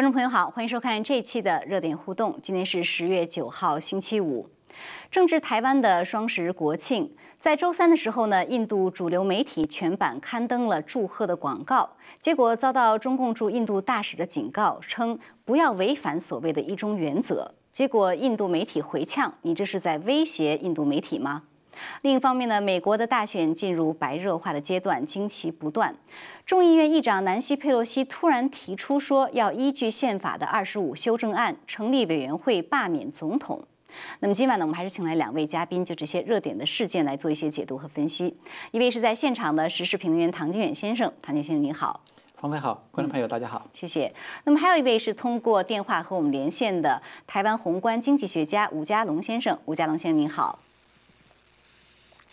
观众朋友好，欢迎收看这一期的热点互动。今天是十月九号，星期五，正值台湾的双十国庆。在周三的时候呢，印度主流媒体全版刊登了祝贺的广告，结果遭到中共驻印度大使的警告，称不要违反所谓的一中原则。结果印度媒体回呛：“你这是在威胁印度媒体吗？”另一方面呢，美国的大选进入白热化的阶段，惊奇不断。众议院议长南希·佩洛西突然提出说，要依据宪法的二十五修正案成立委员会罢免总统。那么今晚呢，我们还是请来两位嘉宾，就这些热点的事件来做一些解读和分析。一位是在现场的时事评论员唐金远先生，唐先生您好。方飞好，观众朋友大家好，谢谢。那么还有一位是通过电话和我们连线的台湾宏观经济学家吴家龙先生，吴家龙先生您好。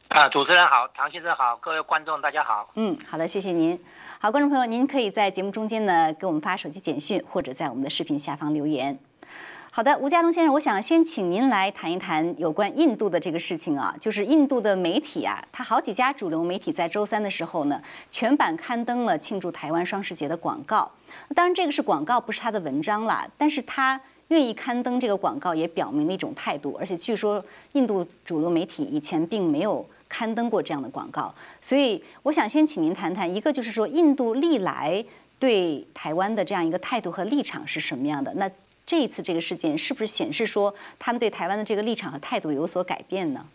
啊，主持人好，唐先生好，各位观众大家好。嗯，好的，谢谢您。好，观众朋友，您可以在节目中间呢给我们发手机简讯，或者在我们的视频下方留言。好的，吴家龙先生，我想先请您来谈一谈有关印度的这个事情啊，就是印度的媒体啊，它好几家主流媒体在周三的时候呢，全版刊登了庆祝台湾双十节的广告。当然，这个是广告，不是他的文章啦，但是他愿意刊登这个广告，也表明了一种态度。而且据说印度主流媒体以前并没有。刊登过这样的广告，所以我想先请您谈谈，一个就是说印度历来对台湾的这样一个态度和立场是什么样的？那这一次这个事件是不是显示说他们对台湾的这个立场和态度有所改变呢？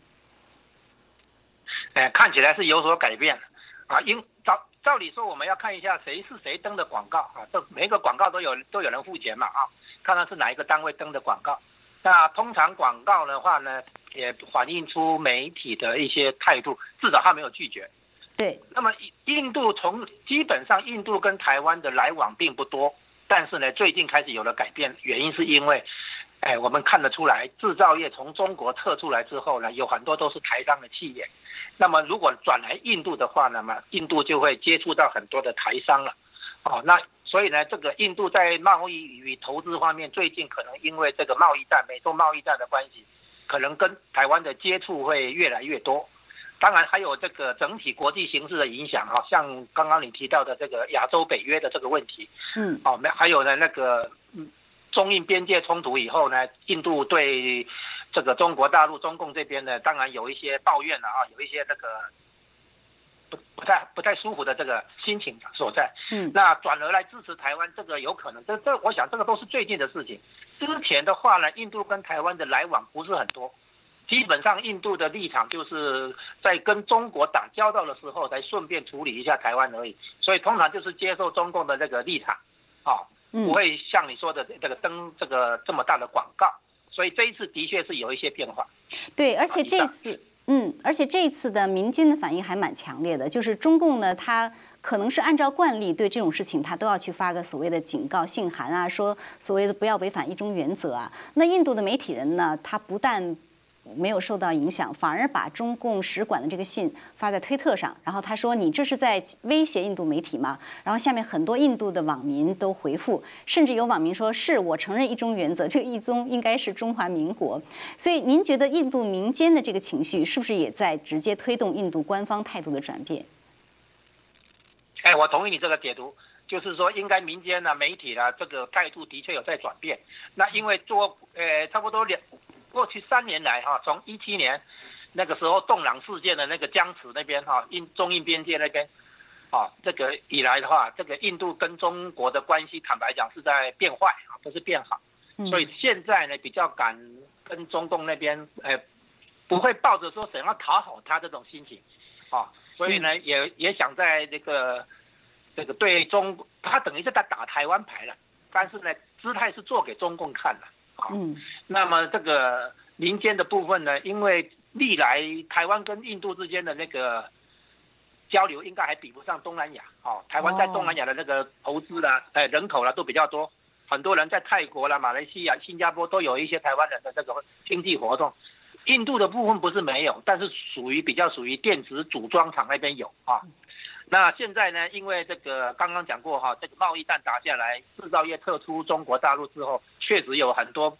哎，看起来是有所改变啊。因照照理说，我们要看一下谁是谁登的广告啊，这每个广告都有都有人付钱嘛啊，看看是哪一个单位登的广告。那通常广告的话呢？也反映出媒体的一些态度，至少他没有拒绝。对。那么印度从基本上印度跟台湾的来往并不多，但是呢，最近开始有了改变，原因是因为，哎，我们看得出来，制造业从中国撤出来之后呢，有很多都是台商的企业。那么如果转来印度的话，那么印度就会接触到很多的台商了。哦，那所以呢，这个印度在贸易与投资方面，最近可能因为这个贸易战、美中贸易战的关系。可能跟台湾的接触会越来越多，当然还有这个整体国际形势的影响哈，像刚刚你提到的这个亚洲北约的这个问题，嗯，哦，没还有呢那个中印边界冲突以后呢，印度对这个中国大陆中共这边呢，当然有一些抱怨了啊，有一些这个。不不太不太舒服的这个心情所在，嗯，那转而来支持台湾，这个有可能，这这我想这个都是最近的事情。之前的话呢，印度跟台湾的来往不是很多，基本上印度的立场就是在跟中国打交道的时候，才顺便处理一下台湾而已。所以通常就是接受中共的这个立场，啊，不会像你说的这个登这个这么大的广告。所以这一次的确是有一些变化。对，而且这次。嗯，而且这次的民间的反应还蛮强烈的，就是中共呢，他可能是按照惯例对这种事情，他都要去发个所谓的警告信函啊，说所谓的不要违反一中原则啊。那印度的媒体人呢，他不但没有受到影响，反而把中共使馆的这个信发在推特上，然后他说：“你这是在威胁印度媒体吗？”然后下面很多印度的网民都回复，甚至有网民说：“是我承认一中原则，这个一中应该是中华民国。”所以您觉得印度民间的这个情绪是不是也在直接推动印度官方态度的转变？哎，我同意你这个解读，就是说应该民间的、媒体呢，这个态度的确有在转变。那因为做呃差不多两。过去三年来，哈，从一七年那个时候洞朗事件的那个江池那边，哈，印中印边界那边，啊，这个以来的话，这个印度跟中国的关系，坦白讲是在变坏啊，不是变好。所以现在呢，比较敢跟中共那边，呃，不会抱着说想要讨好他这种心情，啊，所以呢，也也想在这个这个对中，他等于是在打台湾牌了，但是呢，姿态是做给中共看的。嗯，那么这个民间的部分呢，因为历来台湾跟印度之间的那个交流，应该还比不上东南亚。哦，台湾在东南亚的那个投资啦，哎，人口啦都比较多，很多人在泰国啦、马来西亚、新加坡都有一些台湾人的这个经济活动。印度的部分不是没有，但是属于比较属于电子组装厂那边有啊。那现在呢？因为这个刚刚讲过哈，这个贸易战打下来，制造业撤出中国大陆之后，确实有很多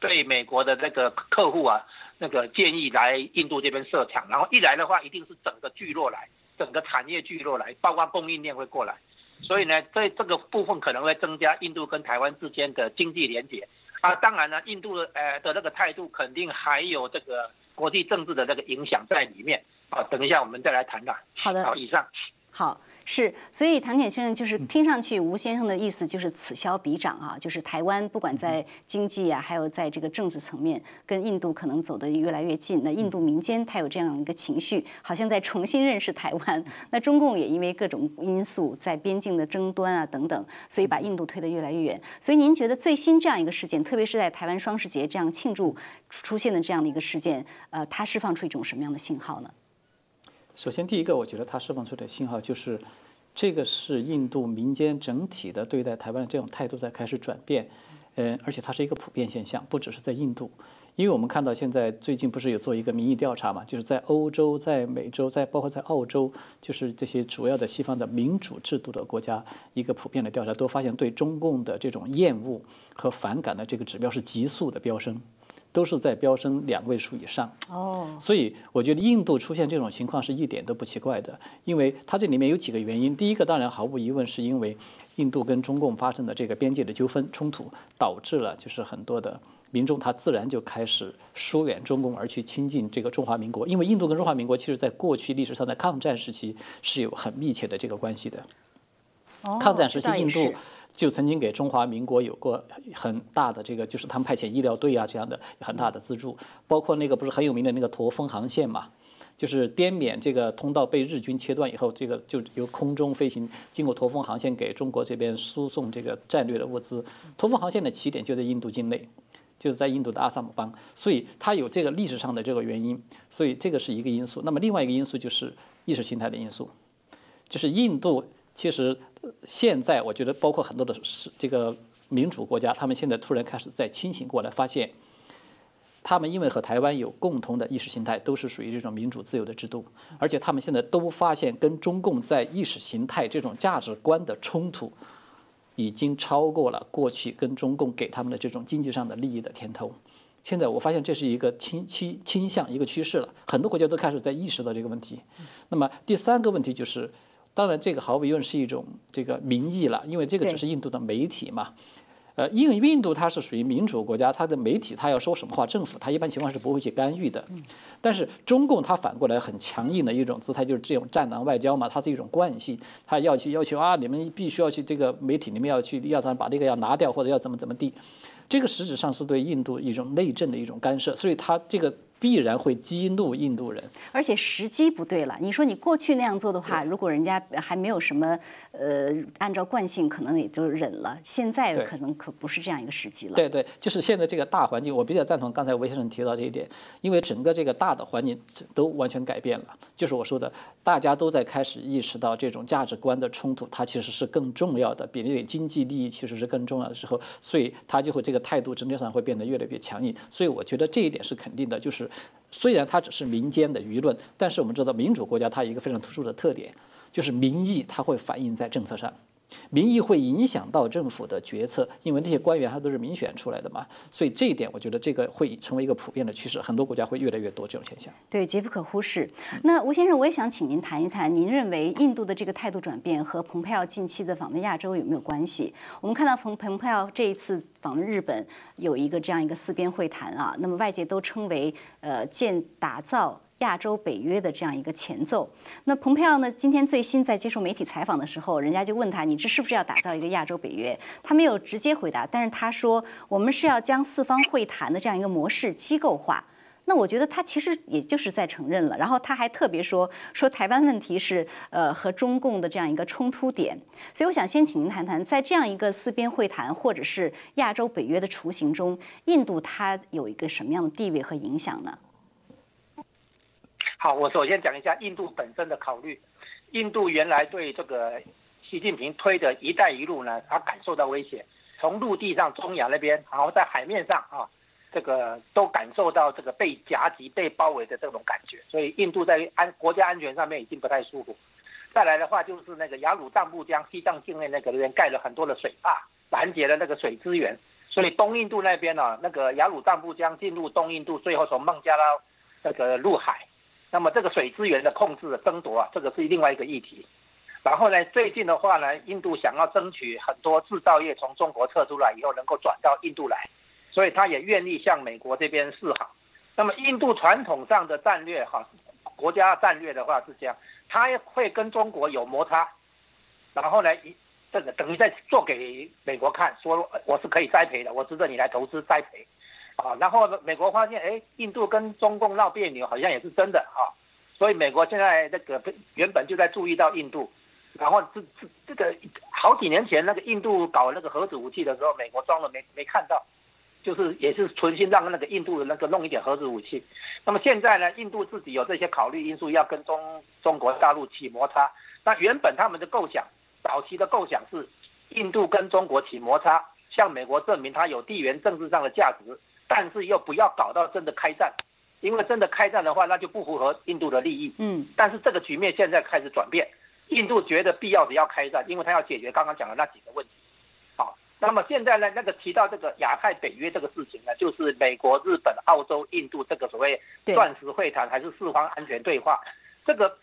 对美国的那个客户啊，那个建议来印度这边设厂。然后一来的话，一定是整个聚落来，整个产业聚落来，包括供应链会过来。所以呢，在这个部分可能会增加印度跟台湾之间的经济连结。啊，当然呢，印度的呃的那个态度肯定还有这个国际政治的那个影响在里面。啊，等一下我们再来谈谈。好的。好，以上。好。是，所以唐铁先生就是听上去吴先生的意思就是此消彼长啊，就是台湾不管在经济啊，还有在这个政治层面，跟印度可能走得越来越近。那印度民间他有这样一个情绪，好像在重新认识台湾。那中共也因为各种因素，在边境的争端啊等等，所以把印度推得越来越远。所以您觉得最新这样一个事件，特别是在台湾双十节这样庆祝出现的这样的一个事件，呃，它释放出一种什么样的信号呢？首先，第一个，我觉得它释放出的信号就是，这个是印度民间整体的对待台湾的这种态度在开始转变，嗯，而且它是一个普遍现象，不只是在印度，因为我们看到现在最近不是有做一个民意调查嘛，就是在欧洲、在美洲、在包括在澳洲，就是这些主要的西方的民主制度的国家，一个普遍的调查都发现，对中共的这种厌恶和反感的这个指标是急速的飙升。都是在飙升两位数以上哦，所以我觉得印度出现这种情况是一点都不奇怪的，因为它这里面有几个原因。第一个当然毫无疑问是因为印度跟中共发生的这个边界的纠纷冲突，导致了就是很多的民众他自然就开始疏远中共而去亲近这个中华民国，因为印度跟中华民国其实在过去历史上的抗战时期是有很密切的这个关系的。抗战时期印度。就曾经给中华民国有过很大的这个，就是他们派遣医疗队啊这样的很大的资助，包括那个不是很有名的那个驼峰航线嘛，就是滇缅这个通道被日军切断以后，这个就由空中飞行经过驼峰航线给中国这边输送这个战略的物资。驼峰航线的起点就在印度境内，就是在印度的阿萨姆邦，所以它有这个历史上的这个原因，所以这个是一个因素。那么另外一个因素就是意识形态的因素，就是印度。其实现在我觉得，包括很多的是这个民主国家，他们现在突然开始在清醒过来，发现他们因为和台湾有共同的意识形态，都是属于这种民主自由的制度，而且他们现在都发现跟中共在意识形态这种价值观的冲突，已经超过了过去跟中共给他们的这种经济上的利益的甜头。现在我发现这是一个倾倾倾向一个趋势了，很多国家都开始在意识到这个问题。那么第三个问题就是。当然，这个毫无疑问是一种这个民意了，因为这个只是印度的媒体嘛。呃，因为印度它是属于民主国家，它的媒体它要说什么话，政府它一般情况是不会去干预的。但是中共它反过来很强硬的一种姿态，就是这种战狼外交嘛，它是一种惯性，它要去要求啊，你们必须要去这个媒体你们要去要他把这个要拿掉或者要怎么怎么地，这个实质上是对印度一种内政的一种干涉，所以它这个。必然会激怒印度人，而且时机不对了。你说你过去那样做的话，如果人家还没有什么呃，按照惯性，可能也就忍了。现在可能可不是这样一个时机了。对对，就是现在这个大环境，我比较赞同刚才韦先生提到这一点，因为整个这个大的环境都完全改变了。就是我说的，大家都在开始意识到这种价值观的冲突，它其实是更重要的，比那个经济利益其实是更重要的时候，所以他就会这个态度整体上会变得越来越强硬。所以我觉得这一点是肯定的，就是。虽然它只是民间的舆论，但是我们知道民主国家它有一个非常突出的特点，就是民意它会反映在政策上。民意会影响到政府的决策，因为那些官员他都是民选出来的嘛，所以这一点我觉得这个会成为一个普遍的趋势，很多国家会越来越多这种现象。对，绝不可忽视。那吴先生，我也想请您谈一谈，您认为印度的这个态度转变和蓬佩奥近期的访问亚洲有没有关系？我们看到蓬蓬佩奥这一次访问日本，有一个这样一个四边会谈啊，那么外界都称为呃建打造。亚洲北约的这样一个前奏，那蓬佩奥呢？今天最新在接受媒体采访的时候，人家就问他：“你这是不是要打造一个亚洲北约？”他没有直接回答，但是他说：“我们是要将四方会谈的这样一个模式机构化。”那我觉得他其实也就是在承认了。然后他还特别说：“说台湾问题是呃和中共的这样一个冲突点。”所以我想先请您谈谈，在这样一个四边会谈或者是亚洲北约的雏形中，印度它有一个什么样的地位和影响呢？好，我首先讲一下印度本身的考虑。印度原来对这个习近平推的一带一路呢，他感受到威胁，从陆地上中亚那边，然后在海面上啊，这个都感受到这个被夹击、被包围的这种感觉。所以印度在安国家安全上面已经不太舒服。再来的话，就是那个雅鲁藏布江西藏境内那个那边盖了很多的水坝，拦截了那个水资源。所以东印度那边呢，那个雅鲁藏布江进入东印度，最后从孟加拉那个入海。那么这个水资源的控制的争夺啊，这个是另外一个议题。然后呢，最近的话呢，印度想要争取很多制造业从中国撤出来以后，能够转到印度来，所以他也愿意向美国这边示好。那么印度传统上的战略哈，国家战略的话是这样，他会跟中国有摩擦，然后呢，一这个等于在做给美国看，说我是可以栽培的，我值得你来投资栽培，啊，然后美国发现，哎，印度跟中共闹别扭，好像也是真的哈，所以美国现在那个原本就在注意到印度。然后这这这个好几年前那个印度搞那个核子武器的时候，美国装了没没看到，就是也是存心让那个印度的那个弄一点核子武器。那么现在呢，印度自己有这些考虑因素，要跟中中国大陆起摩擦。那原本他们的构想，早期的构想是，印度跟中国起摩擦，向美国证明它有地缘政治上的价值，但是又不要搞到真的开战，因为真的开战的话，那就不符合印度的利益。嗯。但是这个局面现在开始转变。印度觉得必要的要开战，因为他要解决刚刚讲的那几个问题。好，那么现在呢，那个提到这个亚太北约这个事情呢，就是美国、日本、澳洲、印度这个所谓钻石会谈还是四方安全对话，这个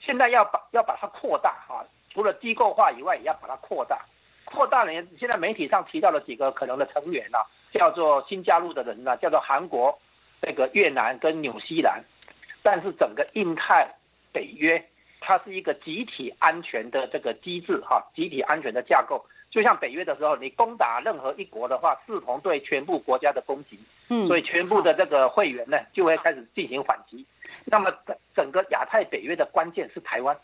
现在要把要把它扩大哈，除了机构化以外，也要把它扩大。扩大了，现在媒体上提到了几个可能的成员啊，叫做新加入的人呢，叫做韩国、那个越南跟纽西兰，但是整个印太北约。它是一个集体安全的这个机制，哈，集体安全的架构，就像北约的时候，你攻打任何一国的话，视同对全部国家的攻击，嗯，所以全部的这个会员呢，就会开始进行反击。那么整整个亚太北约的关键是台湾，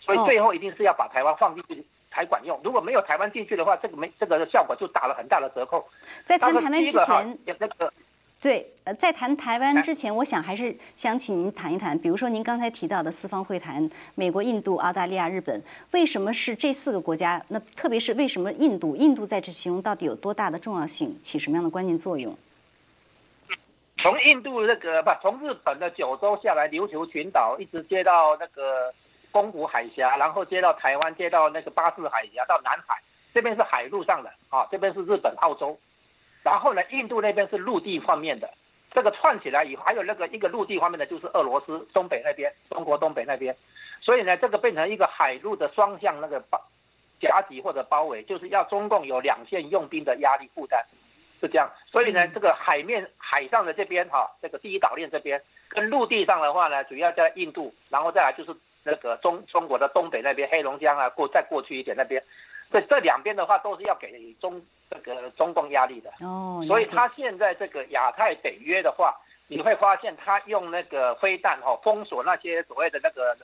所以最后一定是要把台湾放进去才管用。如果没有台湾进去的话，这个没这个效果就打了很大的折扣。在谈台湾之前，那个。对，呃，在谈台湾之前，我想还是想请您谈一谈，比如说您刚才提到的四方会谈，美国、印度、澳大利亚、日本，为什么是这四个国家？那特别是为什么印度？印度在这其中到底有多大的重要性，起什么样的关键作用？从印度那个不，从日本的九州下来，琉球群岛一直接到那个宫古海峡，然后接到台湾，接到那个巴士海峡，到南海，这边是海路上的啊，这边是日本、澳洲。然后呢，印度那边是陆地方面的，这个串起来以后，还有那个一个陆地方面的，就是俄罗斯东北那边，中国东北那边，所以呢，这个变成一个海陆的双向那个包夹击或者包围，就是要中共有两线用兵的压力负担，是这样。所以呢，这个海面海上的这边哈，这个第一岛链这边，跟陆地上的话呢，主要在印度，然后再来就是那个中中国的东北那边，黑龙江啊，过再过去一点那边，这这两边的话都是要给中。这个中共压力的哦，所以他现在这个亚太北约的话，你会发现他用那个飞弹哈封锁那些所谓的那个，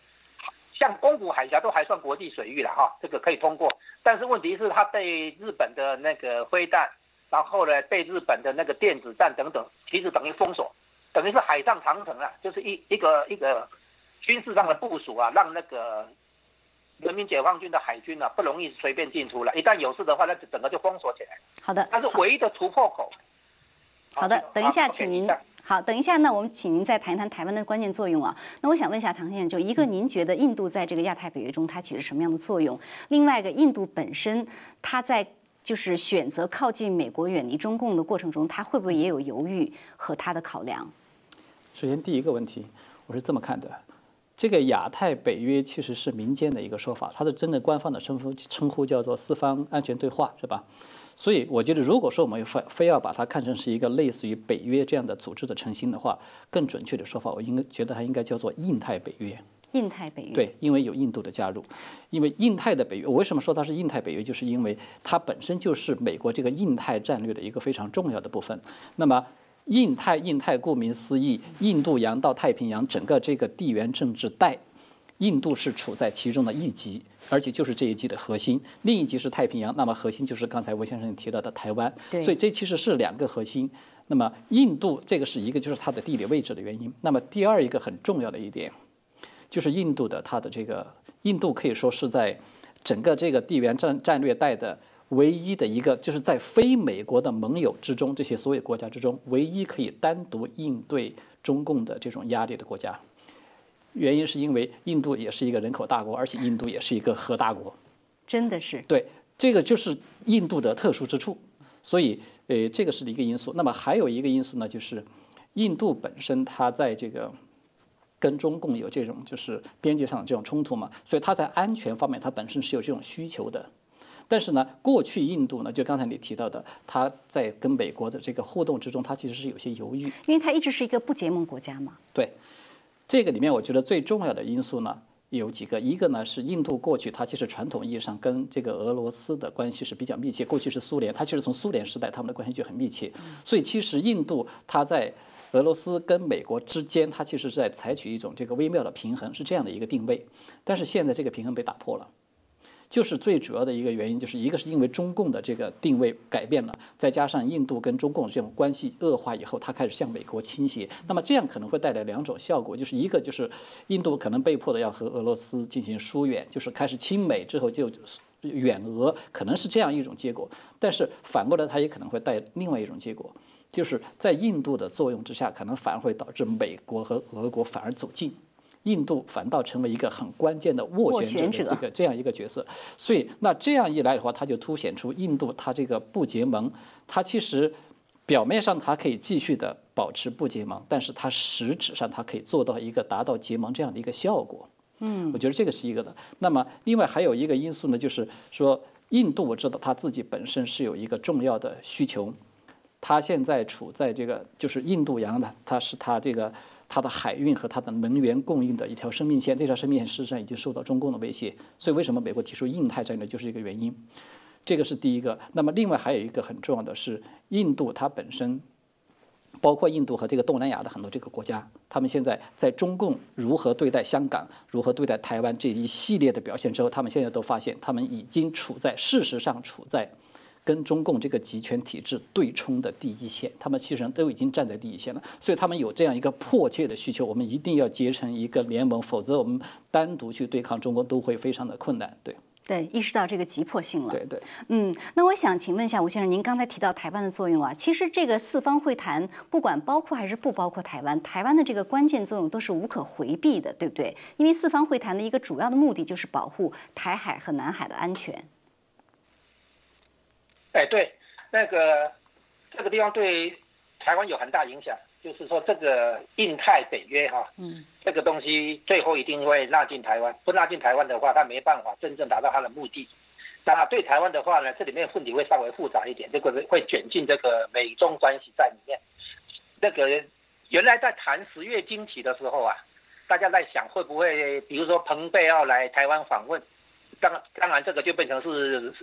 像宫古海峡都还算国际水域了哈，这个可以通过。但是问题是，他被日本的那个飞弹，然后呢被日本的那个电子战等等，其实等于封锁，等于是海上长城啊，就是一一个一个军事上的部署啊，让那个。人民解放军的海军呢，不容易随便进出了。一旦有事的话，那就整个就封锁起来。好的，它是唯一的突破口。好的，等一下，请您好，等一下，那我们请您再谈一谈台湾的关键作用啊。那我想问一下唐先生，就一个，您觉得印度在这个亚太北约中它起着什么样的作用？另外一个，印度本身它在就是选择靠近美国、远离中共的过程中，它会不会也有犹豫和它的考量？首先，第一个问题，我是这么看的。这个亚太北约其实是民间的一个说法，它的真的官方的称呼称呼叫做四方安全对话，是吧？所以我觉得，如果说我们非非要把它看成是一个类似于北约这样的组织的成型的话，更准确的说法，我应该觉得它应该叫做印太北约。印太北约对，因为有印度的加入，因为印太的北约，我为什么说它是印太北约？就是因为它本身就是美国这个印太战略的一个非常重要的部分。那么。印太，印太顾名思义，印度洋到太平洋整个这个地缘政治带，印度是处在其中的一极，而且就是这一极的核心。另一极是太平洋，那么核心就是刚才魏先生提到的台湾。所以这其实是两个核心。那么印度这个是一个，就是它的地理位置的原因。那么第二一个很重要的一点，就是印度的它的这个，印度可以说是在整个这个地缘战战略带的。唯一的一个就是在非美国的盟友之中，这些所有国家之中，唯一可以单独应对中共的这种压力的国家。原因是因为印度也是一个人口大国，而且印度也是一个核大国。真的是对，这个就是印度的特殊之处。所以，呃，这个是一个因素。那么还有一个因素呢，就是印度本身它在这个跟中共有这种就是边界上的这种冲突嘛，所以它在安全方面它本身是有这种需求的。但是呢，过去印度呢，就刚才你提到的，它在跟美国的这个互动之中，它其实是有些犹豫，因为它一直是一个不结盟国家嘛。对，这个里面我觉得最重要的因素呢有几个，一个呢是印度过去它其实传统意义上跟这个俄罗斯的关系是比较密切，过去是苏联，它其实从苏联时代他们的关系就很密切，所以其实印度它在俄罗斯跟美国之间，它其实是在采取一种这个微妙的平衡，是这样的一个定位，但是现在这个平衡被打破了。就是最主要的一个原因，就是一个是因为中共的这个定位改变了，再加上印度跟中共这种关系恶化以后，它开始向美国倾斜。那么这样可能会带来两种效果，就是一个就是印度可能被迫的要和俄罗斯进行疏远，就是开始亲美之后就远俄，可能是这样一种结果。但是反过来，它也可能会带另外一种结果，就是在印度的作用之下，可能反而会导致美国和俄国反而走近。印度反倒成为一个很关键的斡旋者的这个这样一个角色，所以那这样一来的话，它就凸显出印度它这个不结盟，它其实表面上它可以继续的保持不结盟，但是它实质上它可以做到一个达到结盟这样的一个效果。嗯，我觉得这个是一个的。那么另外还有一个因素呢，就是说印度我知道它自己本身是有一个重要的需求，它现在处在这个就是印度洋的，它是它这个。它的海运和它的能源供应的一条生命线，这条生命线事实上已经受到中共的威胁，所以为什么美国提出印太战略就是一个原因，这个是第一个。那么另外还有一个很重要的是，印度它本身，包括印度和这个东南亚的很多这个国家，他们现在在中共如何对待香港、如何对待台湾这一系列的表现之后，他们现在都发现，他们已经处在事实上处在。跟中共这个集权体制对冲的第一线，他们其实都已经站在第一线了，所以他们有这样一个迫切的需求，我们一定要结成一个联盟，否则我们单独去对抗中国都会非常的困难。对，对，意识到这个急迫性了。对对，嗯，那我想请问一下吴先生，您刚才提到台湾的作用啊，其实这个四方会谈不管包括还是不包括台湾，台湾的这个关键作用都是无可回避的，对不对？因为四方会谈的一个主要的目的就是保护台海和南海的安全。哎，对，那个这个地方对台湾有很大影响，就是说这个印太北约哈，嗯，这个东西最后一定会纳进台湾，不纳进台湾的话，他没办法真正达到他的目的。那对台湾的话呢，这里面问题会稍微复杂一点，这个会卷进这个美中关系在里面。那个原来在谈十月惊奇的时候啊，大家在想会不会，比如说蓬佩奥来台湾访问，当当然这个就变成是。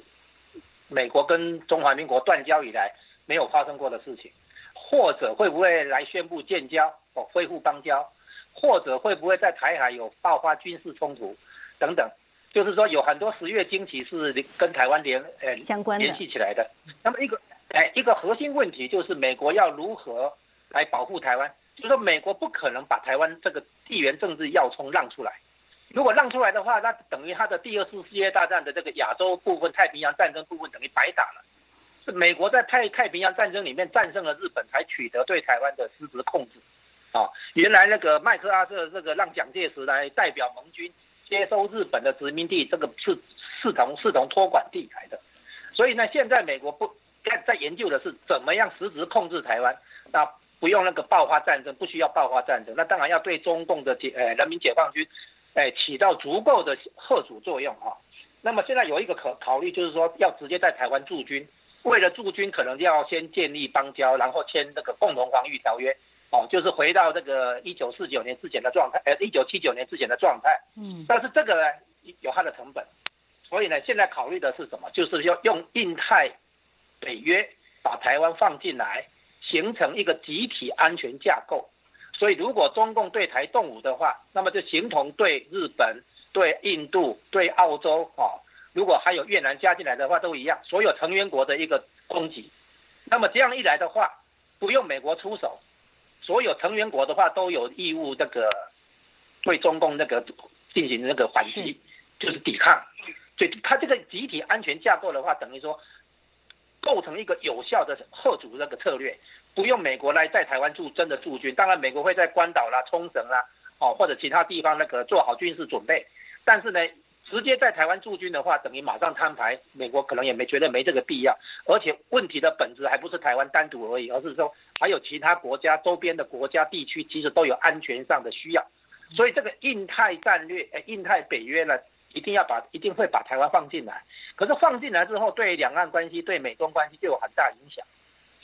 美国跟中华民国断交以来没有发生过的事情，或者会不会来宣布建交哦，恢复邦交，或者会不会在台海有爆发军事冲突等等，就是说有很多十月惊奇是跟台湾联呃相关联系起来的。那么一个哎一个核心问题就是美国要如何来保护台湾，就是说美国不可能把台湾这个地缘政治要冲让出来。如果让出来的话，那等于他的第二次世界大战的这个亚洲部分、太平洋战争部分等于白打了。是美国在太太平洋战争里面战胜了日本，才取得对台湾的实质控制。啊，原来那个麦克阿瑟这个让蒋介石来代表盟军接收日本的殖民地，这个是视同视同托管地来的。所以呢，现在美国不在在研究的是怎么样实质控制台湾，那不用那个爆发战争，不需要爆发战争。那当然要对中共的解呃人民解放军。哎，起到足够的贺阻作用哈。那么现在有一个可考虑，就是说要直接在台湾驻军。为了驻军，可能要先建立邦交，然后签那个共同防御条约。哦，就是回到这个一九四九年之前的状态，呃，一九七九年之前的状态。嗯。但是这个呢，有它的成本。所以呢，现在考虑的是什么？就是要用印太北约把台湾放进来，形成一个集体安全架构。所以，如果中共对台动武的话，那么就形同对日本、对印度、对澳洲啊，如果还有越南加进来的话，都一样，所有成员国的一个攻击。那么这样一来的话，不用美国出手，所有成员国的话都有义务这个对中共那个进行那个反击，就是抵抗。所以，它这个集体安全架构的话，等于说构成一个有效的贺主那个策略。不用美国来在台湾驻真的驻军，当然美国会在关岛啦、冲绳啦，哦或者其他地方那个做好军事准备。但是呢，直接在台湾驻军的话，等于马上摊牌，美国可能也没觉得没这个必要。而且问题的本质还不是台湾单独而已，而是说还有其他国家周边的国家地区，其实都有安全上的需要。所以这个印太战略，呃，印太北约呢，一定要把一定会把台湾放进来。可是放进来之后，对两岸关系、对美中关系就有很大影响，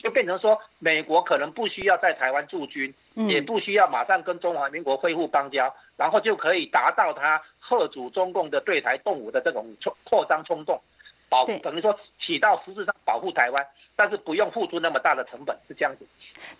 就变成说美国可能不需要在台湾驻军，也不需要马上跟中华民国恢复邦交，然后就可以达到他贺阻中共的对台动武的这种冲扩张冲动。保等于说起到实质上保护台湾，但是不用付出那么大的成本，是这样子。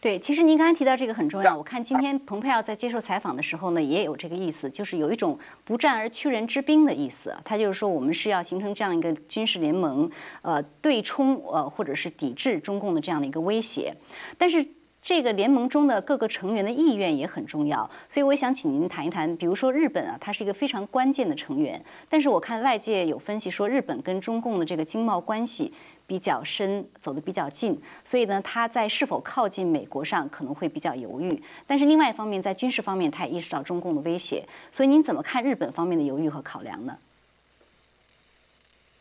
对，其实您刚才提到这个很重要。我看今天蓬佩奥在接受采访的时候呢，也有这个意思，就是有一种不战而屈人之兵的意思。他就是说，我们是要形成这样一个军事联盟，呃，对冲呃或者是抵制中共的这样的一个威胁，但是。这个联盟中的各个成员的意愿也很重要，所以我想请您谈一谈。比如说日本啊，它是一个非常关键的成员，但是我看外界有分析说，日本跟中共的这个经贸关系比较深，走得比较近，所以呢，它在是否靠近美国上可能会比较犹豫。但是另外一方面，在军事方面，它也意识到中共的威胁，所以您怎么看日本方面的犹豫和考量呢？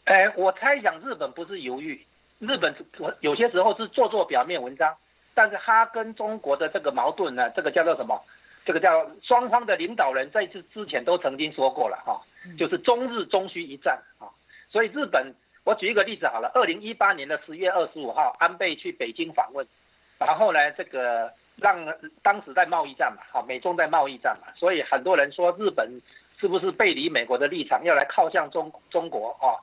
哎，我猜想日本不是犹豫，日本我有些时候是做做表面文章。但是他跟中国的这个矛盾呢，这个叫做什么？这个叫双方的领导人在这之前都曾经说过了哈，就是中日终须一战啊。所以日本，我举一个例子好了，二零一八年的十月二十五号，安倍去北京访问，然后呢，这个让当时在贸易战嘛，哈，美中在贸易战嘛，所以很多人说日本是不是背离美国的立场，要来靠向中中国啊？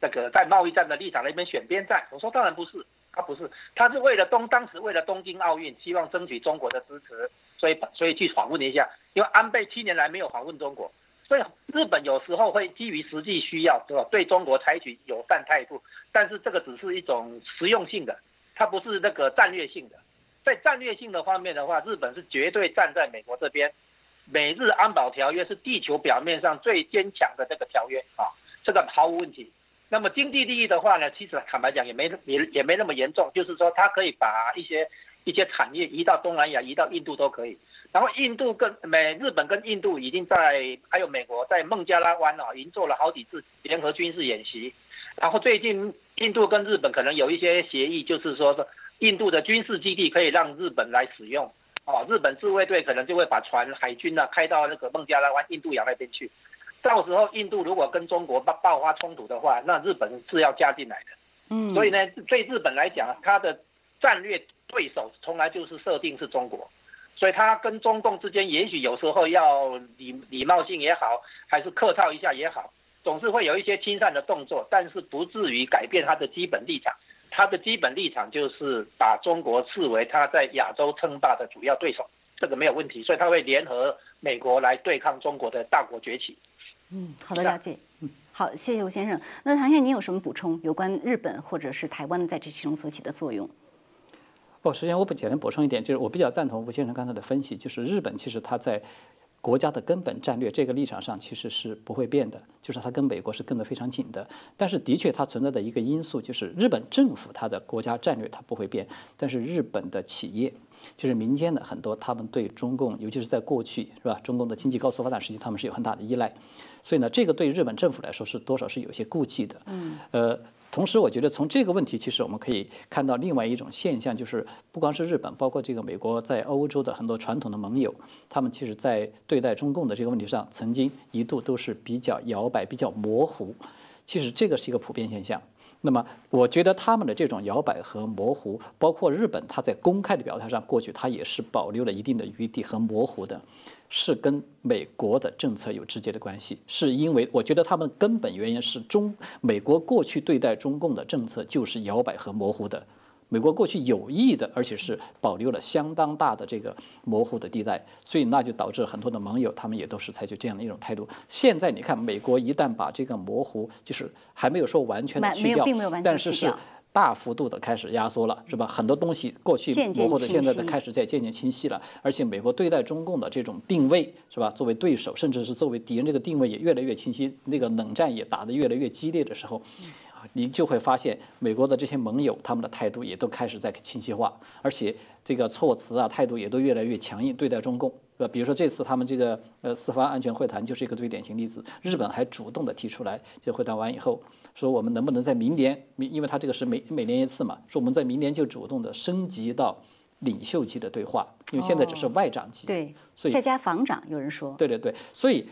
这个在贸易战的立场那边选边站？我说当然不是。他不是，他是为了东，当时为了东京奥运，希望争取中国的支持，所以所以去访问一下。因为安倍七年来没有访问中国，所以日本有时候会基于实际需要，对吧？对中国采取友善态度，但是这个只是一种实用性的，它不是那个战略性的。在战略性的方面的话，日本是绝对站在美国这边。美日安保条约是地球表面上最坚强的这个条约啊，这个毫无问题。那么经济利益的话呢，其实坦白讲也没也也没那么严重，就是说它可以把一些一些产业移到东南亚，移到印度都可以。然后印度跟美日本跟印度已经在还有美国在孟加拉湾啊，已经做了好几次联合军事演习。然后最近印度跟日本可能有一些协议，就是说是印度的军事基地可以让日本来使用。哦，日本自卫队可能就会把船海军呢开到那个孟加拉湾印度洋那边去。到时候印度如果跟中国爆爆发冲突的话，那日本是要加进来的。嗯，所以呢，对日本来讲，它的战略对手从来就是设定是中国，所以它跟中共之间也许有时候要礼礼貌性也好，还是客套一下也好，总是会有一些亲善的动作，但是不至于改变它的基本立场。它的基本立场就是把中国视为它在亚洲称霸的主要对手，这个没有问题，所以它会联合美国来对抗中国的大国崛起。嗯，好的，了解。嗯，好，谢谢吴先生。那唐先生，您有什么补充？有关日本或者是台湾的在这其中所起的作用？哦，首先我不简单补充一点，就是我比较赞同吴先生刚才的分析，就是日本其实它在国家的根本战略这个立场上其实是不会变的，就是它跟美国是跟得非常紧的。但是的确它存在的一个因素就是日本政府它的国家战略它不会变，但是日本的企业。就是民间的很多，他们对中共，尤其是在过去，是吧？中共的经济高速发展时期，他们是有很大的依赖，所以呢，这个对日本政府来说是多少是有些顾忌的。嗯。呃，同时我觉得从这个问题，其实我们可以看到另外一种现象，就是不光是日本，包括这个美国在欧洲的很多传统的盟友，他们其实在对待中共的这个问题上，曾经一度都是比较摇摆、比较模糊。其实这个是一个普遍现象。那么，我觉得他们的这种摇摆和模糊，包括日本，他在公开的表态上，过去他也是保留了一定的余地和模糊的，是跟美国的政策有直接的关系。是因为我觉得他们根本原因是中美国过去对待中共的政策就是摇摆和模糊的。美国过去有意的，而且是保留了相当大的这个模糊的地带，所以那就导致很多的盟友他们也都是采取这样的一种态度。现在你看，美国一旦把这个模糊，就是还没有说完全的去掉，但是是大幅度的开始压缩了，是吧？很多东西过去模糊的，现在的开始在渐渐清晰了。而且美国对待中共的这种定位，是吧？作为对手，甚至是作为敌人，这个定位也越来越清晰，那个冷战也打得越来越激烈的时候。你就会发现，美国的这些盟友，他们的态度也都开始在清晰化，而且这个措辞啊，态度也都越来越强硬对待中共，是吧？比如说这次他们这个呃四方安全会谈就是一个最典型例子。日本还主动的提出来，就会谈完以后说，我们能不能在明年，因为他这个是每每年一次嘛，说我们在明年就主动的升级到领袖级的对话，因为现在只是外长级，对，所以再加防长，有人说，对对对，所以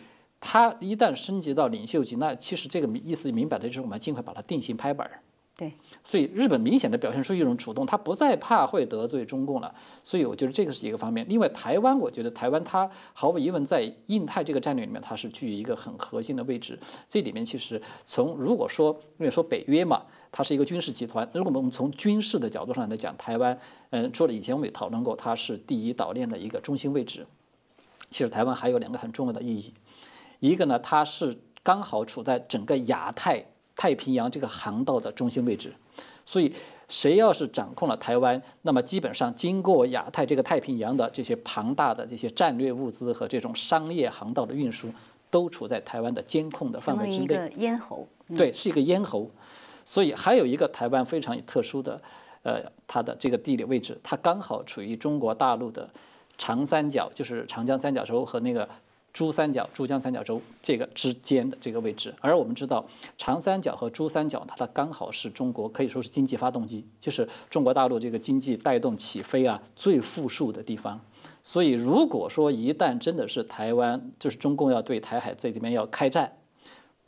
他一旦升级到领袖级，那其实这个意思明摆的就是我们尽快把它定性拍板儿。对，所以日本明显的表现出一种主动，他不再怕会得罪中共了。所以我觉得这个是一个方面。另外，台湾，我觉得台湾它毫无疑问在印太这个战略里面，它是居于一个很核心的位置。这里面其实从如果说因为说北约嘛，它是一个军事集团，如果我们从军事的角度上来讲，台湾，嗯，除了以前我们也讨论过，它是第一岛链的一个中心位置。其实台湾还有两个很重要的意义，一个呢，它是刚好处在整个亚太。太平洋这个航道的中心位置，所以谁要是掌控了台湾，那么基本上经过亚太这个太平洋的这些庞大的这些战略物资和这种商业航道的运输，都处在台湾的监控的范围之内。一个咽喉，对，是一个咽喉。所以还有一个台湾非常特殊的，呃，它的这个地理位置，它刚好处于中国大陆的长三角，就是长江三角洲和那个。珠三角、珠江三角洲这个之间的这个位置，而我们知道，长三角和珠三角，它刚好是中国可以说是经济发动机，就是中国大陆这个经济带动起飞啊最富庶的地方。所以，如果说一旦真的是台湾，就是中共要对台海这里面要开战，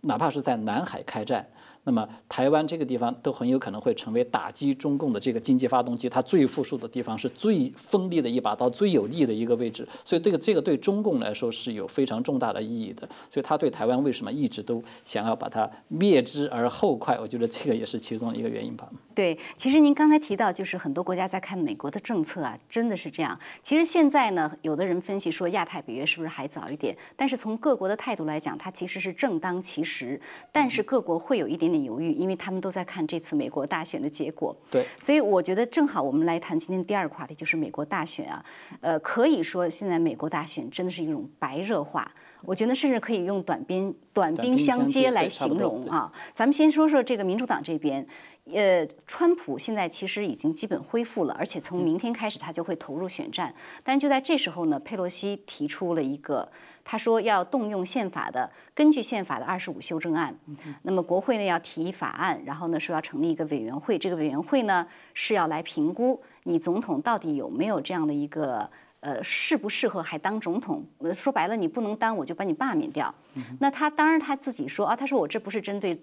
哪怕是在南海开战。那么台湾这个地方都很有可能会成为打击中共的这个经济发动机，它最富庶的地方是最锋利的一把刀，最有利的一个位置。所以这个这个对中共来说是有非常重大的意义的。所以他对台湾为什么一直都想要把它灭之而后快？我觉得这个也是其中的一个原因吧。对，其实您刚才提到，就是很多国家在看美国的政策啊，真的是这样。其实现在呢，有的人分析说亚太北约是不是还早一点？但是从各国的态度来讲，它其实是正当其时。但是各国会有一点。犹豫，因为他们都在看这次美国大选的结果。对，所以我觉得正好我们来谈今天第二个话题，就是美国大选啊。呃，可以说现在美国大选真的是一种白热化，我觉得甚至可以用短兵短兵相接来形容啊。咱们先说说这个民主党这边，呃，川普现在其实已经基本恢复了，而且从明天开始他就会投入选战。但就在这时候呢，佩洛西提出了一个。他说要动用宪法的，根据宪法的二十五修正案，那么国会呢要提法案，然后呢说要成立一个委员会，这个委员会呢是要来评估你总统到底有没有这样的一个呃适不适合还当总统。说白了，你不能当，我就把你罢免掉。那他当然他自己说啊，他说我这不是针对。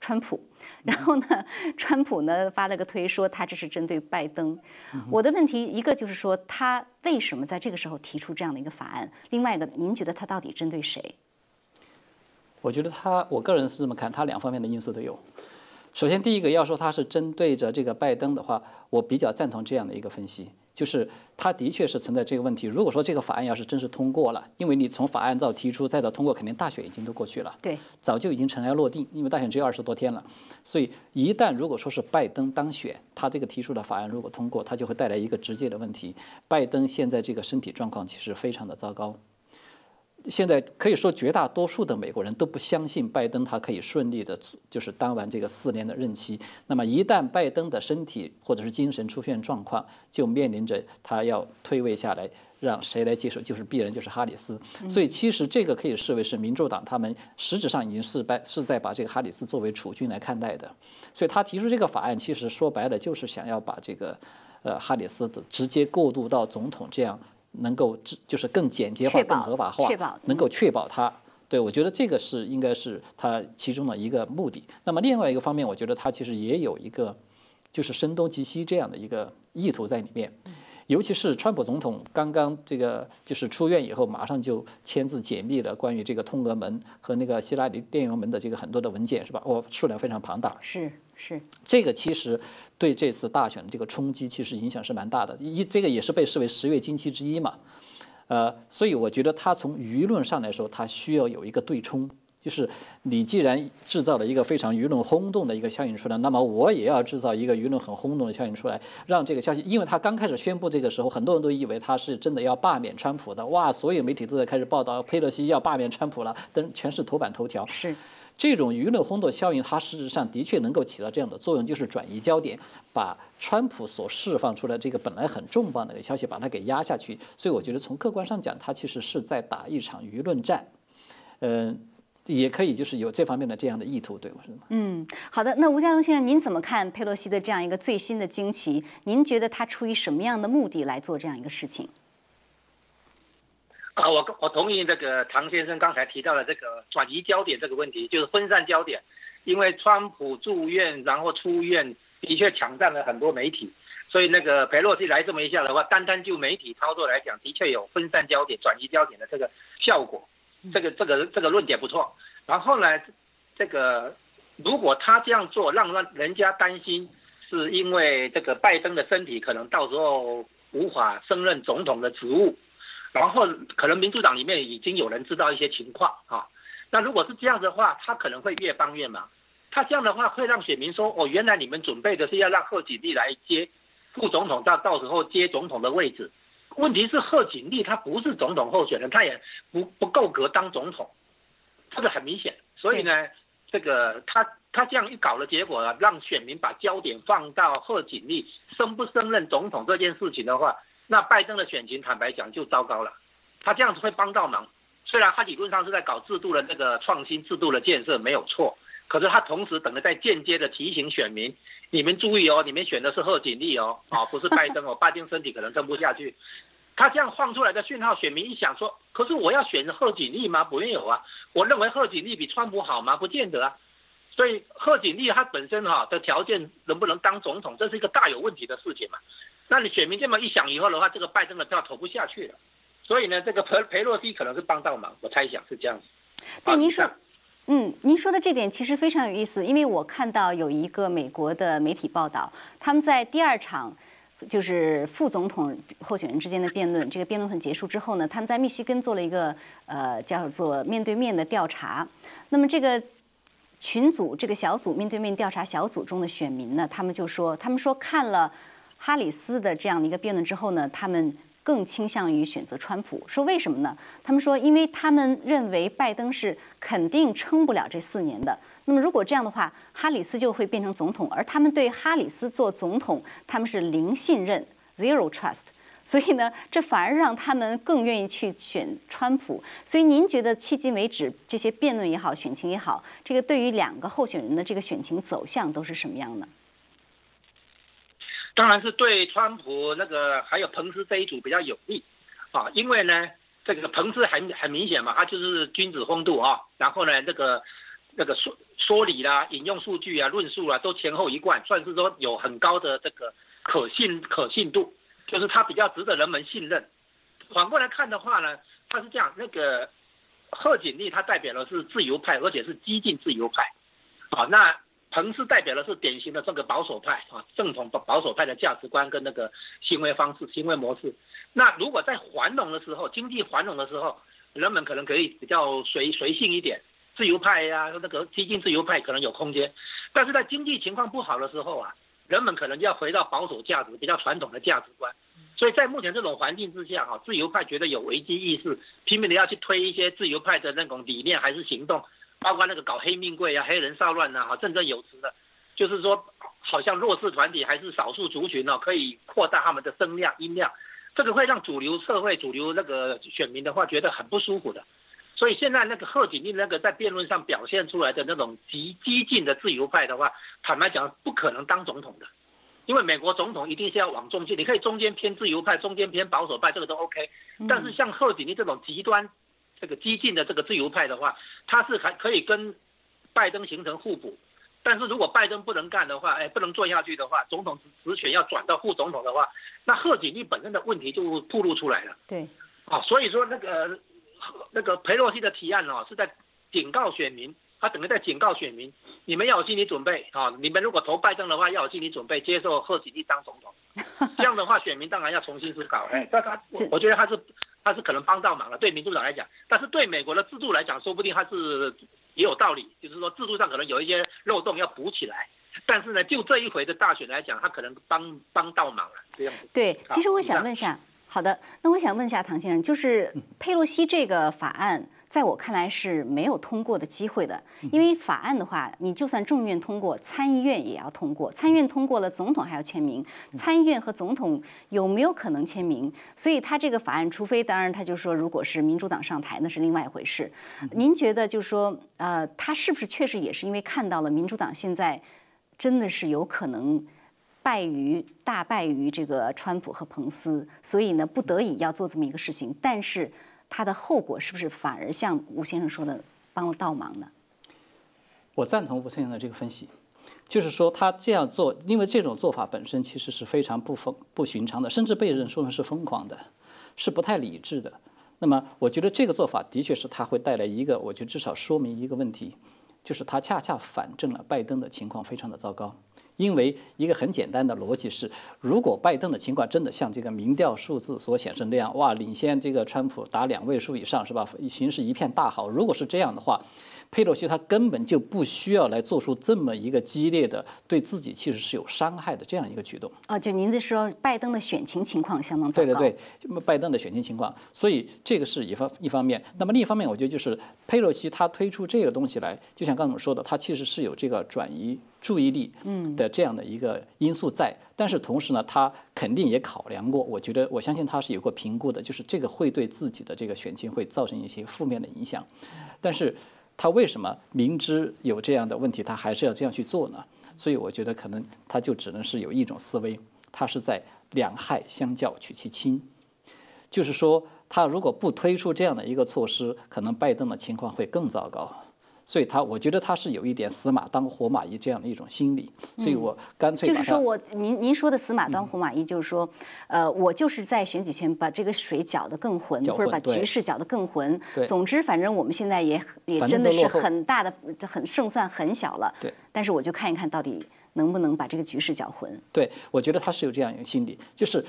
川普，然后呢？川普呢发了个推说他这是针对拜登。我的问题一个就是说他为什么在这个时候提出这样的一个法案？另外一个，您觉得他到底针对谁？我觉得他，我个人是这么看，他两方面的因素都有。首先，第一个要说他是针对着这个拜登的话，我比较赞同这样的一个分析。就是它的确是存在这个问题。如果说这个法案要是真是通过了，因为你从法案到提出再到通过，肯定大选已经都过去了，对，早就已经尘埃落定。因为大选只有二十多天了，所以一旦如果说是拜登当选，他这个提出的法案如果通过，他就会带来一个直接的问题：拜登现在这个身体状况其实非常的糟糕。现在可以说，绝大多数的美国人都不相信拜登他可以顺利的，就是当完这个四年的任期。那么一旦拜登的身体或者是精神出现状况，就面临着他要退位下来，让谁来接手？就是必然就是哈里斯。所以其实这个可以视为是民主党他们实质上已经是拜是在把这个哈里斯作为储君来看待的。所以他提出这个法案，其实说白了就是想要把这个呃哈里斯的直接过渡到总统这样。能够就是更简洁化、更合法化，能够确保它。对我觉得这个是应该是它其中的一个目的。那么另外一个方面，我觉得它其实也有一个就是声东击西这样的一个意图在里面。尤其是川普总统刚刚这个就是出院以后，马上就签字解密了关于这个通俄门和那个希拉里电邮门的这个很多的文件，是吧？哦，数量非常庞大。是是，这个其实对这次大选的这个冲击，其实影响是蛮大的。一这个也是被视为十月惊奇之一嘛。呃，所以我觉得他从舆论上来说，他需要有一个对冲。就是你既然制造了一个非常舆论轰动的一个效应出来，那么我也要制造一个舆论很轰动的效应出来，让这个消息，因为他刚开始宣布这个时候，很多人都以为他是真的要罢免川普的，哇，所有媒体都在开始报道佩洛西要罢免川普了，等全是头版头条。是这种舆论轰动效应，它事实上的确能够起到这样的作用，就是转移焦点，把川普所释放出来这个本来很重磅的一个消息，把它给压下去。所以我觉得从客观上讲，他其实是在打一场舆论战，嗯。也可以就是有这方面的这样的意图，对吗？是吗？嗯，好的。那吴家龙先生，您怎么看佩洛西的这样一个最新的惊奇？您觉得他出于什么样的目的来做这样一个事情？啊，我我同意这个唐先生刚才提到的这个转移焦点这个问题，就是分散焦点。因为川普住院然后出院，的确抢占了很多媒体，所以那个佩洛西来这么一下的话，单单就媒体操作来讲，的确有分散焦点、转移焦点的这个效果。这个这个这个论点不错。然后呢，这个如果他这样做，让让人家担心，是因为这个拜登的身体可能到时候无法胜任总统的职务。然后可能民主党里面已经有人知道一些情况啊，那如果是这样的话，他可能会越帮越忙。他这样的话会让选民说，哦，原来你们准备的是要让贺锦丽来接副总统，到到时候接总统的位置。问题是贺锦丽他不是总统候选人，他也不不够格当总统，这个很明显。所以呢，这个他他这样一搞的结果啊，让选民把焦点放到贺锦丽升不升任总统这件事情的话。那拜登的选情，坦白讲就糟糕了。他这样子会帮到忙，虽然他理论上是在搞制度的那个创新、制度的建设没有错，可是他同时等于在间接的提醒选民：你们注意哦，你们选的是贺锦丽哦，啊不是拜登哦，拜登身体可能撑不下去。他这样放出来的讯号，选民一想说：可是我要选贺锦丽吗？不有啊，我认为贺锦丽比川普好吗？不见得啊。所以贺锦丽她本身哈的条件能不能当总统，这是一个大有问题的事情嘛。那你选民这么一想以后的话，这个拜登的票投不下去了，所以呢，这个裴裴洛西可能是帮到忙，我猜想是这样子。对，您说，嗯，您说的这点其实非常有意思，因为我看到有一个美国的媒体报道，他们在第二场就是副总统候选人之间的辩论，这个辩论会结束之后呢，他们在密西根做了一个呃叫做面对面的调查，那么这个群组这个小组面对面调查小组中的选民呢，他们就说，他们说看了。哈里斯的这样的一个辩论之后呢，他们更倾向于选择川普。说为什么呢？他们说，因为他们认为拜登是肯定撑不了这四年的。那么如果这样的话，哈里斯就会变成总统，而他们对哈里斯做总统，他们是零信任 （zero trust）。所以呢，这反而让他们更愿意去选川普。所以您觉得迄今为止这些辩论也好，选情也好，这个对于两个候选人的这个选情走向都是什么样的？当然是对川普那个还有彭斯这一组比较有利，啊，因为呢，这个彭斯很很明显嘛，他就是君子风度啊，然后呢，这个那个说说理啦、引用数据啊、论述啊，都前后一贯，算是说有很高的这个可信可信度，就是他比较值得人们信任。反过来看的话呢，他是这样，那个贺锦丽他代表的是自由派，而且是激进自由派，啊，那。彭斯代表的是典型的这个保守派啊，正统保保守派的价值观跟那个行为方式、行为模式。那如果在繁荣的时候，经济繁荣的时候，人们可能可以比较随随性一点，自由派呀，那个激进自由派可能有空间。但是在经济情况不好的时候啊，人们可能就要回到保守价值、比较传统的价值观。所以在目前这种环境之下，哈，自由派觉得有危机意识，拼命的要去推一些自由派的那种理念还是行动。包括那个搞黑命贵啊、黑人骚乱啊，哈，振振有词的，就是说，好像弱势团体还是少数族群呢，可以扩大他们的声量、音量，这个会让主流社会、主流那个选民的话觉得很不舒服的。所以现在那个贺锦丽那个在辩论上表现出来的那种极激进的自由派的话，坦白讲不可能当总统的，因为美国总统一定是要往中间，你可以中间偏自由派、中间偏保守派，这个都 OK。但是像贺锦丽这种极端。这个激进的这个自由派的话，他是还可以跟拜登形成互补，但是如果拜登不能干的话，哎，不能做下去的话，总统职职权要转到副总统的话，那贺锦丽本身的问题就暴露出来了。对，啊，所以说那个那个佩洛西的提案哦，是在警告选民，他等于在警告选民，你们要有心理准备啊，你们如果投拜登的话，要有心理准备接受贺锦丽当总统，这样的话，选民当然要重新思考。哎，但他我觉得他是。他是可能帮到忙了，对民主党来讲，但是对美国的制度来讲，说不定他是也有道理，就是说制度上可能有一些漏洞要补起来。但是呢，就这一回的大选来讲，他可能帮帮到忙了，这样子。对，其实我想问一下，好的，那我想问一下唐先生，就是佩洛西这个法案。在我看来是没有通过的机会的，因为法案的话，你就算众院通过，参议院也要通过，参议院通过了，总统还要签名，参议院和总统有没有可能签名？所以他这个法案，除非当然他就说，如果是民主党上台，那是另外一回事。您觉得就说，呃，他是不是确实也是因为看到了民主党现在真的是有可能败于大败于这个川普和彭斯，所以呢，不得已要做这么一个事情，但是。它的后果是不是反而像吴先生说的帮了倒忙呢？我赞同吴先生的这个分析，就是说他这样做，因为这种做法本身其实是非常不疯不寻常的，甚至被人说成是疯狂的，是不太理智的。那么，我觉得这个做法的确是他会带来一个，我觉得至少说明一个问题，就是他恰恰反证了拜登的情况非常的糟糕。因为一个很简单的逻辑是，如果拜登的情况真的像这个民调数字所显示那样，哇，领先这个川普达两位数以上，是吧？形势一片大好。如果是这样的话，佩洛西他根本就不需要来做出这么一个激烈的对自己其实是有伤害的这样一个举动。哦，就您在说拜登的选情情况相当糟糕。对对对，拜登的选情情况，所以这个是一方一方面。那么另一方面，我觉得就是佩洛西他推出这个东西来，就像刚才我们说的，他其实是有这个转移。注意力的这样的一个因素在，但是同时呢，他肯定也考量过。我觉得，我相信他是有过评估的，就是这个会对自己的这个选情会造成一些负面的影响。但是，他为什么明知有这样的问题，他还是要这样去做呢？所以，我觉得可能他就只能是有一种思维，他是在两害相较取其轻，就是说，他如果不推出这样的一个措施，可能拜登的情况会更糟糕。所以他，我觉得他是有一点死马当活马医这样的一种心理，所以我干脆就是说我您您说的死马当活马医，就是说，呃，我就是在选举前把这个水搅得更浑，或者把局势搅得更浑。总之，反正我们现在也也真的是很大的很胜算很小了。对。但是我就看一看到底能不能把这个局势搅浑。对，我觉得他是有这样一个心理，就是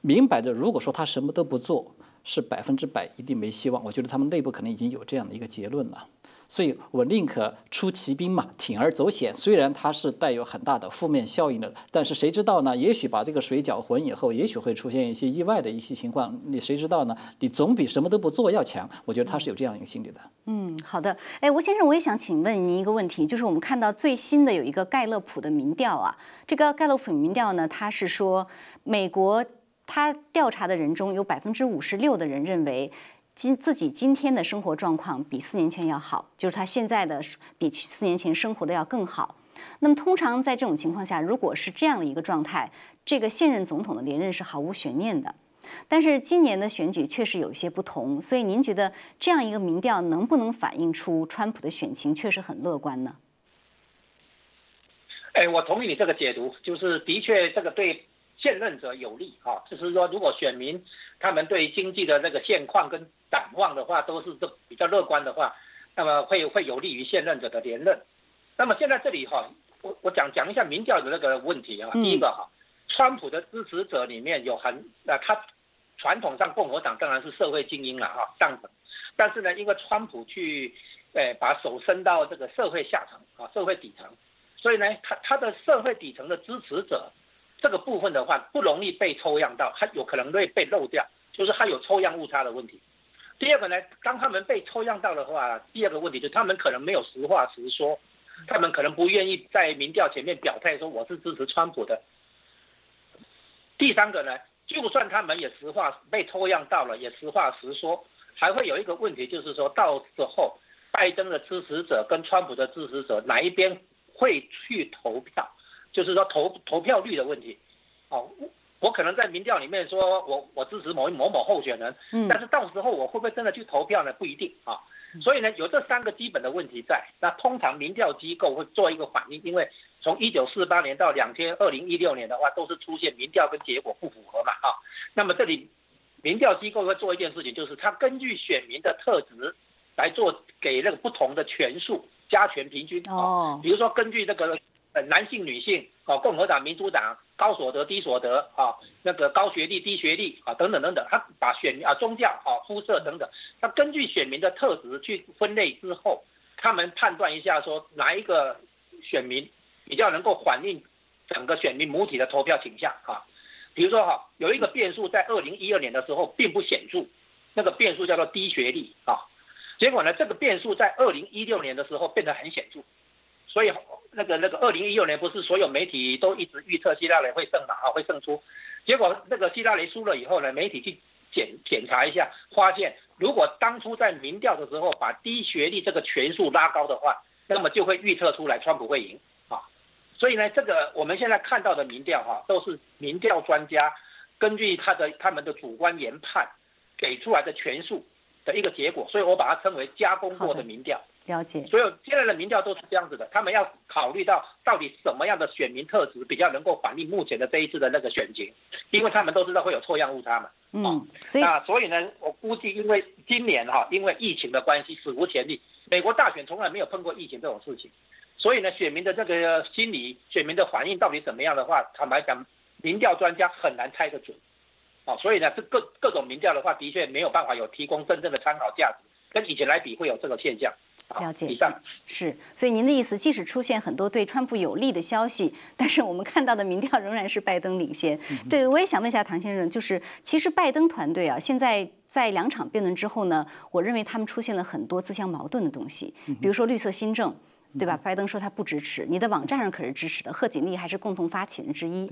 明摆着，如果说他什么都不做，是百分之百一定没希望。我觉得他们内部可能已经有这样的一个结论了。所以我宁可出奇兵嘛，铤而走险。虽然它是带有很大的负面效应的，但是谁知道呢？也许把这个水搅浑以后，也许会出现一些意外的一些情况。你谁知道呢？你总比什么都不做要强。我觉得他是有这样一个心理的。嗯，好的。哎，吴先生，我也想请问您一个问题，就是我们看到最新的有一个盖勒普的民调啊，这个盖勒普民调呢，他是说美国他调查的人中有百分之五十六的人认为。今自己今天的生活状况比四年前要好，就是他现在的比四年前生活的要更好。那么通常在这种情况下，如果是这样的一个状态，这个现任总统的连任是毫无悬念的。但是今年的选举确实有一些不同，所以您觉得这样一个民调能不能反映出川普的选情确实很乐观呢？哎，我同意你这个解读，就是的确这个对现任者有利啊，就是说如果选民他们对经济的这个现况跟展望的话都是这比较乐观的话，那么会会有利于现任者的连任。那么现在这里哈，我我讲讲一下民调的那个问题啊。第一个哈，川普的支持者里面有很那他传统上共和党当然是社会精英了哈上层，但是呢，因为川普去诶把手伸到这个社会下层啊社会底层，所以呢，他他的社会底层的支持者这个部分的话不容易被抽样到，它有可能会被漏掉，就是它有抽样误差的问题。第二个呢，当他们被抽样到的话，第二个问题就是他们可能没有实话实说，他们可能不愿意在民调前面表态说我是支持川普的。第三个呢，就算他们也实话被抽样到了，也实话实说，还会有一个问题，就是说到时候拜登的支持者跟川普的支持者哪一边会去投票，就是说投投票率的问题，哦。我可能在民调里面说我我支持某某某候选人，嗯，但是到时候我会不会真的去投票呢？不一定啊。所以呢，有这三个基本的问题在。那通常民调机构会做一个反应，因为从一九四八年到两千二零一六年的话，都是出现民调跟结果不符合嘛啊。那么这里民调机构会做一件事情，就是他根据选民的特质来做给那个不同的权数加权平均哦。比如说根据这个男性女性哦，共和党民主党。高所得、低所得啊，那个高学历、低学历啊，等等等等，他把选啊宗教啊肤色等等，他根据选民的特质去分类之后，他们判断一下说哪一个选民比较能够反映整个选民母体的投票倾向啊。比如说哈，有一个变数在二零一二年的时候并不显著，那个变数叫做低学历啊。结果呢，这个变数在二零一六年的时候变得很显著，所以那个那个二零一六年不是所有媒体都一直预测希拉里会胜嘛啊会胜出，结果那个希拉里输了以后呢，媒体去检检查一下，发现如果当初在民调的时候把低学历这个权数拉高的话，那么就会预测出来川普会赢啊，所以呢，这个我们现在看到的民调哈，都是民调专家根据他的他们的主观研判给出来的权数。的一个结果，所以我把它称为加工过的民调。了解。所有现在的民调都是这样子的，他们要考虑到到底什么样的选民特质比较能够反映目前的这一次的那个选情，因为他们都知道会有错样误差嘛。嗯。所以那所以呢，我估计因为今年哈，因为疫情的关系，史无前例，美国大选从来没有碰过疫情这种事情，所以呢，选民的这个心理、选民的反应到底怎么样的话，坦白讲，民调专家很难猜得准。哦，所以呢，这各各种民调的话，的确没有办法有提供真正的参考价值，跟以前来比会有这个现象。了解。以上是，所以您的意思，即使出现很多对川普有利的消息，但是我们看到的民调仍然是拜登领先。对，我也想问一下唐先生，就是其实拜登团队啊，现在在两场辩论之后呢，我认为他们出现了很多自相矛盾的东西，比如说绿色新政，对吧？拜登说他不支持，你的网站上可是支持的，贺锦丽还是共同发起人之一。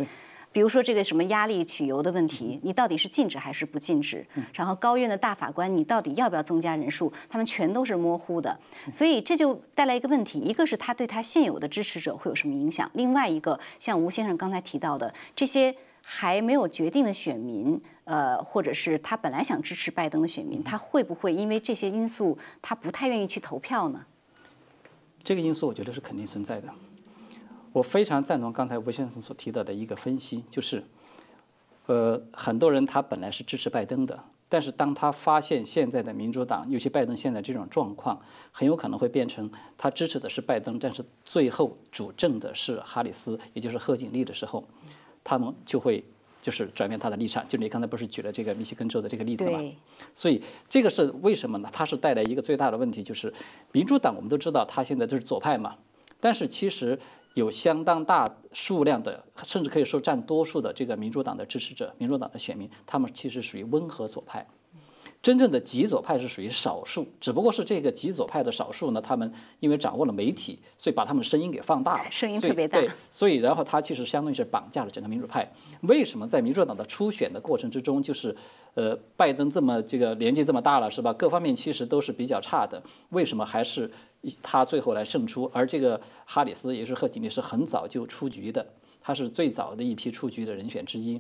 比如说这个什么压力取油的问题，你到底是禁止还是不禁止？然后高院的大法官，你到底要不要增加人数？他们全都是模糊的，所以这就带来一个问题：一个是他对他现有的支持者会有什么影响？另外一个，像吴先生刚才提到的，这些还没有决定的选民，呃，或者是他本来想支持拜登的选民，他会不会因为这些因素，他不太愿意去投票呢？这个因素我觉得是肯定存在的。我非常赞同刚才吴先生所提到的一个分析，就是，呃，很多人他本来是支持拜登的，但是当他发现现在的民主党，尤其拜登现在这种状况，很有可能会变成他支持的是拜登，但是最后主政的是哈里斯，也就是贺锦丽的时候，他们就会就是转变他的立场。就你刚才不是举了这个密歇根州的这个例子吗？所以这个是为什么呢？它是带来一个最大的问题，就是民主党我们都知道，他现在就是左派嘛，但是其实。有相当大数量的，甚至可以说占多数的这个民主党的支持者，民主党的选民，他们其实属于温和左派。真正的极左派是属于少数，只不过是这个极左派的少数呢，他们因为掌握了媒体，所以把他们声音给放大了，声音特别大。对，所以然后他其实相当于是绑架了整个民主派。为什么在民主党的初选的过程之中，就是呃拜登这么这个年纪这么大了是吧？各方面其实都是比较差的，为什么还是他最后来胜出？而这个哈里斯也是贺锦丽是很早就出局的，他是最早的一批出局的人选之一。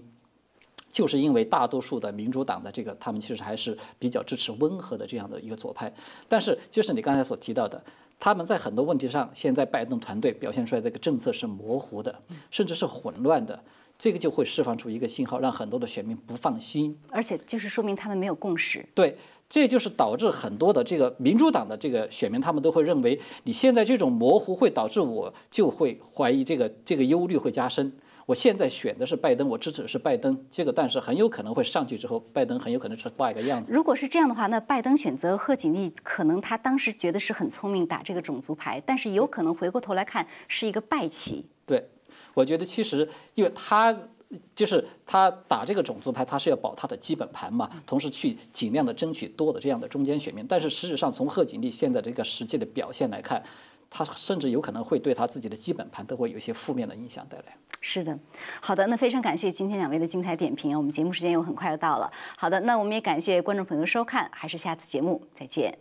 就是因为大多数的民主党的这个，他们其实还是比较支持温和的这样的一个左派，但是就是你刚才所提到的，他们在很多问题上，现在拜登团队表现出来的这个政策是模糊的，甚至是混乱的，这个就会释放出一个信号，让很多的选民不放心，而且就是说明他们没有共识。对，这就是导致很多的这个民主党的这个选民，他们都会认为你现在这种模糊会导致我就会怀疑这个这个忧虑会加深。我现在选的是拜登，我支持的是拜登，结果但是很有可能会上去之后，拜登很有可能是挂一个样子。如果是这样的话，那拜登选择贺锦丽，可能他当时觉得是很聪明，打这个种族牌，但是有可能回过头来看是一个败棋。对，我觉得其实因为他就是他打这个种族牌，他是要保他的基本盘嘛，同时去尽量的争取多的这样的中间选民。但是实质上，从贺锦丽现在这个实际的表现来看，他甚至有可能会对他自己的基本盘都会有一些负面的影响带来。是的，好的，那非常感谢今天两位的精彩点评我们节目时间又很快又到了。好的，那我们也感谢观众朋友收看，还是下次节目再见。